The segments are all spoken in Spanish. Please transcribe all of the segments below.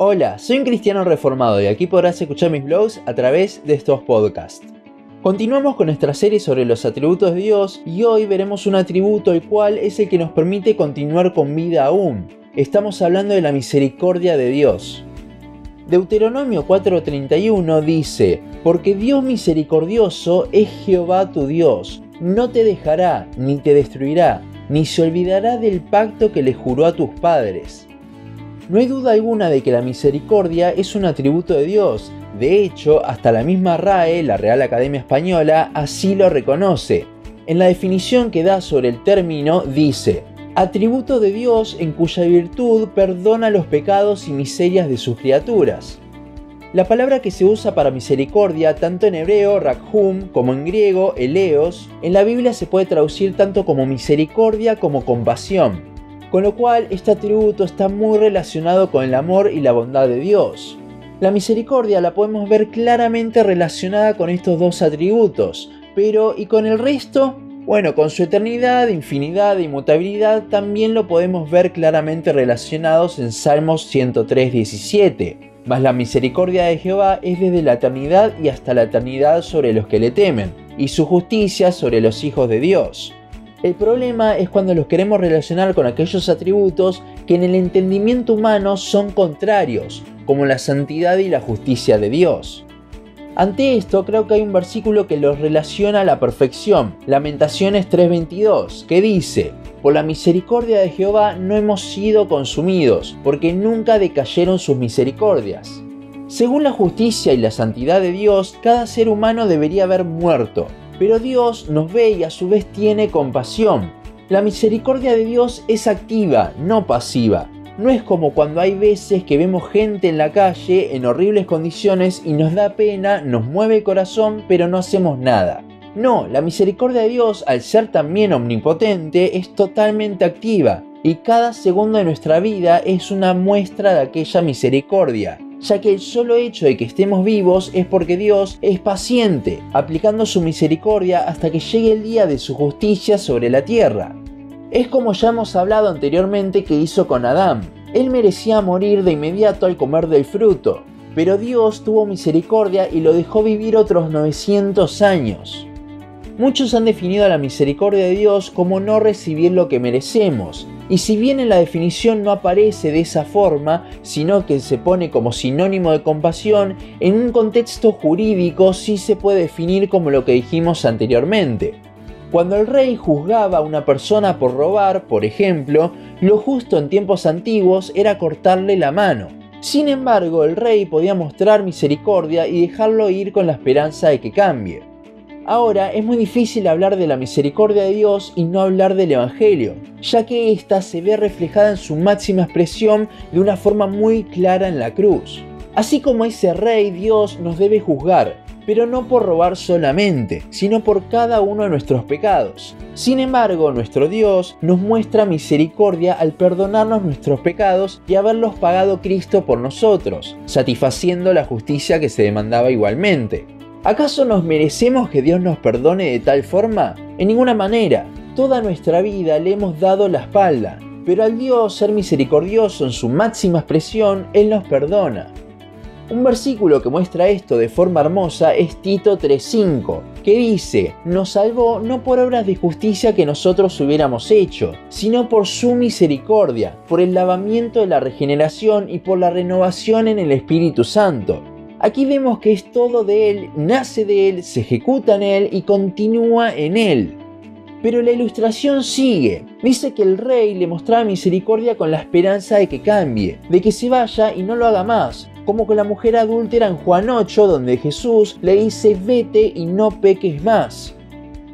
Hola, soy un cristiano reformado y aquí podrás escuchar mis blogs a través de estos podcasts. Continuamos con nuestra serie sobre los atributos de Dios y hoy veremos un atributo el cual es el que nos permite continuar con vida aún. Estamos hablando de la misericordia de Dios. Deuteronomio 4:31 dice, Porque Dios misericordioso es Jehová tu Dios, no te dejará ni te destruirá, ni se olvidará del pacto que le juró a tus padres. No hay duda alguna de que la misericordia es un atributo de Dios. De hecho, hasta la misma RAE, la Real Academia Española, así lo reconoce. En la definición que da sobre el término dice, atributo de Dios en cuya virtud perdona los pecados y miserias de sus criaturas. La palabra que se usa para misericordia, tanto en hebreo, rakhum, como en griego, eleos, en la Biblia se puede traducir tanto como misericordia como compasión con lo cual este atributo está muy relacionado con el amor y la bondad de Dios. La misericordia la podemos ver claramente relacionada con estos dos atributos, pero ¿y con el resto? Bueno, con su eternidad, infinidad e inmutabilidad también lo podemos ver claramente relacionados en Salmos 103.17. Mas la misericordia de Jehová es desde la eternidad y hasta la eternidad sobre los que le temen, y su justicia sobre los hijos de Dios. El problema es cuando los queremos relacionar con aquellos atributos que en el entendimiento humano son contrarios, como la santidad y la justicia de Dios. Ante esto creo que hay un versículo que los relaciona a la perfección, Lamentaciones 3:22, que dice, Por la misericordia de Jehová no hemos sido consumidos, porque nunca decayeron sus misericordias. Según la justicia y la santidad de Dios, cada ser humano debería haber muerto, pero Dios nos ve y a su vez tiene compasión. La misericordia de Dios es activa, no pasiva. No es como cuando hay veces que vemos gente en la calle en horribles condiciones y nos da pena, nos mueve el corazón, pero no hacemos nada. No, la misericordia de Dios, al ser también omnipotente, es totalmente activa y cada segundo de nuestra vida es una muestra de aquella misericordia ya que el solo hecho de que estemos vivos es porque Dios es paciente, aplicando su misericordia hasta que llegue el día de su justicia sobre la tierra. Es como ya hemos hablado anteriormente que hizo con Adán. Él merecía morir de inmediato al comer del fruto, pero Dios tuvo misericordia y lo dejó vivir otros 900 años. Muchos han definido a la misericordia de Dios como no recibir lo que merecemos, y si bien en la definición no aparece de esa forma, sino que se pone como sinónimo de compasión, en un contexto jurídico sí se puede definir como lo que dijimos anteriormente. Cuando el rey juzgaba a una persona por robar, por ejemplo, lo justo en tiempos antiguos era cortarle la mano. Sin embargo, el rey podía mostrar misericordia y dejarlo ir con la esperanza de que cambie. Ahora es muy difícil hablar de la misericordia de Dios y no hablar del Evangelio, ya que ésta se ve reflejada en su máxima expresión de una forma muy clara en la cruz. Así como ese rey, Dios nos debe juzgar, pero no por robar solamente, sino por cada uno de nuestros pecados. Sin embargo, nuestro Dios nos muestra misericordia al perdonarnos nuestros pecados y haberlos pagado Cristo por nosotros, satisfaciendo la justicia que se demandaba igualmente. ¿Acaso nos merecemos que Dios nos perdone de tal forma? En ninguna manera. Toda nuestra vida le hemos dado la espalda, pero al Dios ser misericordioso en su máxima expresión, Él nos perdona. Un versículo que muestra esto de forma hermosa es Tito 3.5, que dice, nos salvó no por obras de justicia que nosotros hubiéramos hecho, sino por su misericordia, por el lavamiento de la regeneración y por la renovación en el Espíritu Santo Aquí vemos que es todo de Él, nace de Él, se ejecuta en Él y continúa en Él. Pero la ilustración sigue. Dice que el rey le mostraba misericordia con la esperanza de que cambie, de que se vaya y no lo haga más, como con la mujer adúltera en Juan 8, donde Jesús le dice vete y no peques más.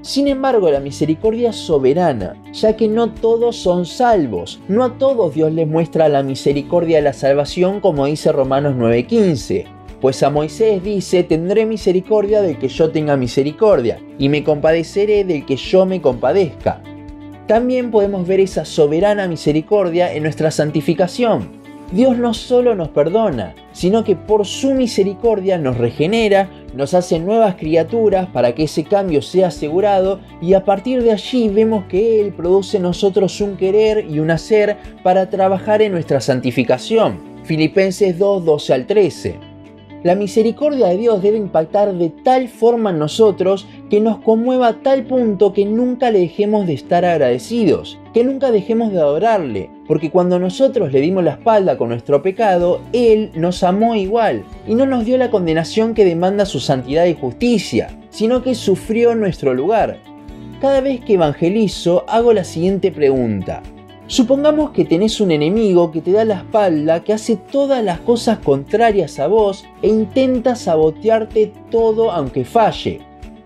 Sin embargo, la misericordia es soberana, ya que no todos son salvos, no a todos Dios les muestra la misericordia de la salvación como dice Romanos 9:15 pues a Moisés dice, tendré misericordia del que yo tenga misericordia, y me compadeceré del que yo me compadezca. También podemos ver esa soberana misericordia en nuestra santificación. Dios no solo nos perdona, sino que por su misericordia nos regenera, nos hace nuevas criaturas para que ese cambio sea asegurado y a partir de allí vemos que Él produce en nosotros un querer y un hacer para trabajar en nuestra santificación. Filipenses 2, 12 al 13. La misericordia de Dios debe impactar de tal forma en nosotros que nos conmueva a tal punto que nunca le dejemos de estar agradecidos, que nunca dejemos de adorarle, porque cuando nosotros le dimos la espalda con nuestro pecado, Él nos amó igual y no nos dio la condenación que demanda su santidad y justicia, sino que sufrió nuestro lugar. Cada vez que evangelizo hago la siguiente pregunta. Supongamos que tenés un enemigo que te da la espalda, que hace todas las cosas contrarias a vos e intenta sabotearte todo aunque falle.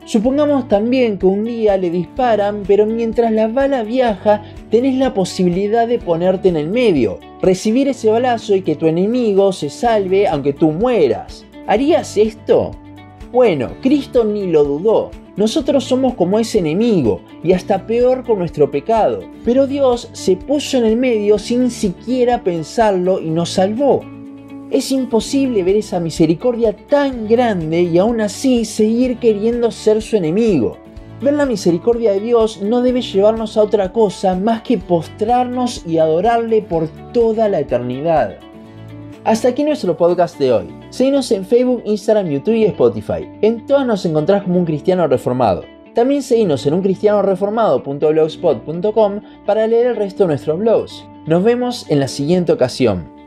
Supongamos también que un día le disparan, pero mientras la bala viaja, tenés la posibilidad de ponerte en el medio, recibir ese balazo y que tu enemigo se salve aunque tú mueras. ¿Harías esto? Bueno, Cristo ni lo dudó. Nosotros somos como ese enemigo y hasta peor con nuestro pecado. Pero Dios se puso en el medio sin siquiera pensarlo y nos salvó. Es imposible ver esa misericordia tan grande y aún así seguir queriendo ser su enemigo. Ver la misericordia de Dios no debe llevarnos a otra cosa más que postrarnos y adorarle por toda la eternidad. Hasta aquí nuestro podcast de hoy. Seguinos en Facebook, Instagram, YouTube y Spotify. En todas nos encontrás como un cristiano reformado. También seguinos en uncristianoreformado.blogspot.com para leer el resto de nuestros blogs. Nos vemos en la siguiente ocasión.